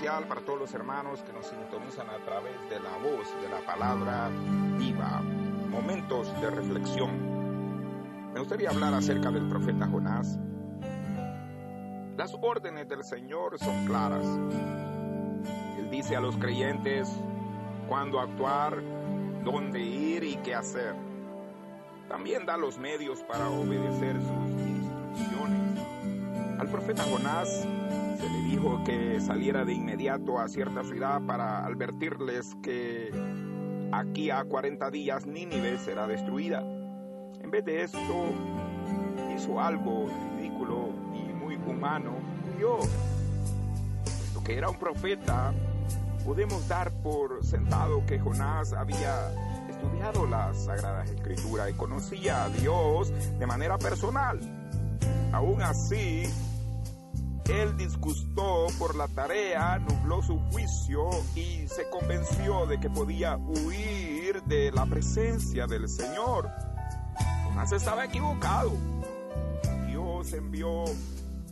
para todos los hermanos que nos sintonizan a través de la voz de la palabra viva. Momentos de reflexión. Me gustaría hablar acerca del profeta Jonás. Las órdenes del Señor son claras. Él dice a los creyentes cuándo actuar, dónde ir y qué hacer. También da los medios para obedecer sus. Profeta Jonás se le dijo que saliera de inmediato a cierta ciudad para advertirles que aquí a 40 días Nínive será destruida. En vez de esto, hizo algo ridículo y muy humano. Yo, Puesto que era un profeta, podemos dar por sentado que Jonás había estudiado las Sagradas Escrituras y conocía a Dios de manera personal. Aún así, él disgustó por la tarea, nubló su juicio y se convenció de que podía huir de la presencia del Señor. Jonás estaba equivocado. Dios envió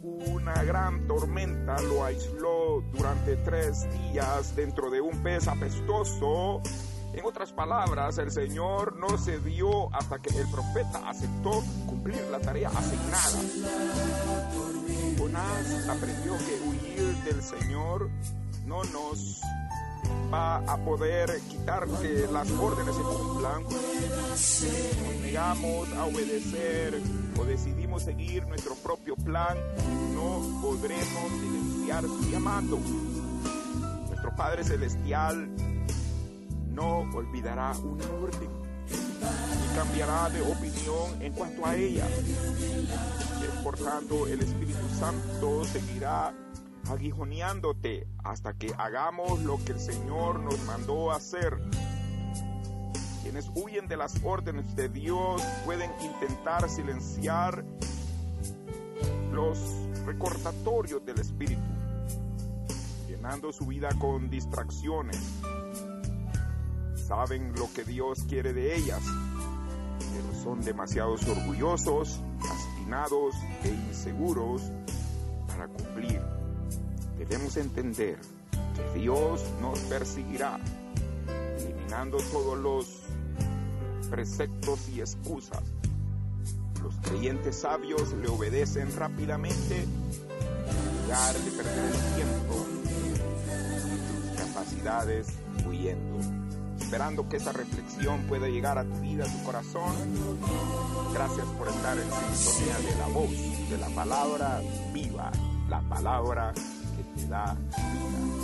una gran tormenta, lo aisló durante tres días dentro de un pez apestoso. En otras palabras, el Señor no se dio hasta que el profeta aceptó cumplir la tarea asignada. Aprendió que huir del Señor no nos va a poder quitar que las órdenes se cumplan. Nos negamos a obedecer o decidimos seguir nuestro propio plan, no podremos silenciar su llamado. Nuestro Padre Celestial no olvidará una orden cambiará de opinión en cuanto a ella. Por tanto, el Espíritu Santo seguirá aguijoneándote hasta que hagamos lo que el Señor nos mandó hacer. Quienes huyen de las órdenes de Dios pueden intentar silenciar los recordatorios del Espíritu, llenando su vida con distracciones. Saben lo que Dios quiere de ellas, pero son demasiados orgullosos, obstinados e inseguros para cumplir. Debemos entender que Dios nos perseguirá, eliminando todos los preceptos y excusas. Los creyentes sabios le obedecen rápidamente en lugar de perder el tiempo y sus capacidades huyendo. Esperando que esa reflexión pueda llegar a tu vida, a tu corazón. Gracias por estar en sintonía de la voz, de la palabra viva, la palabra que te da vida.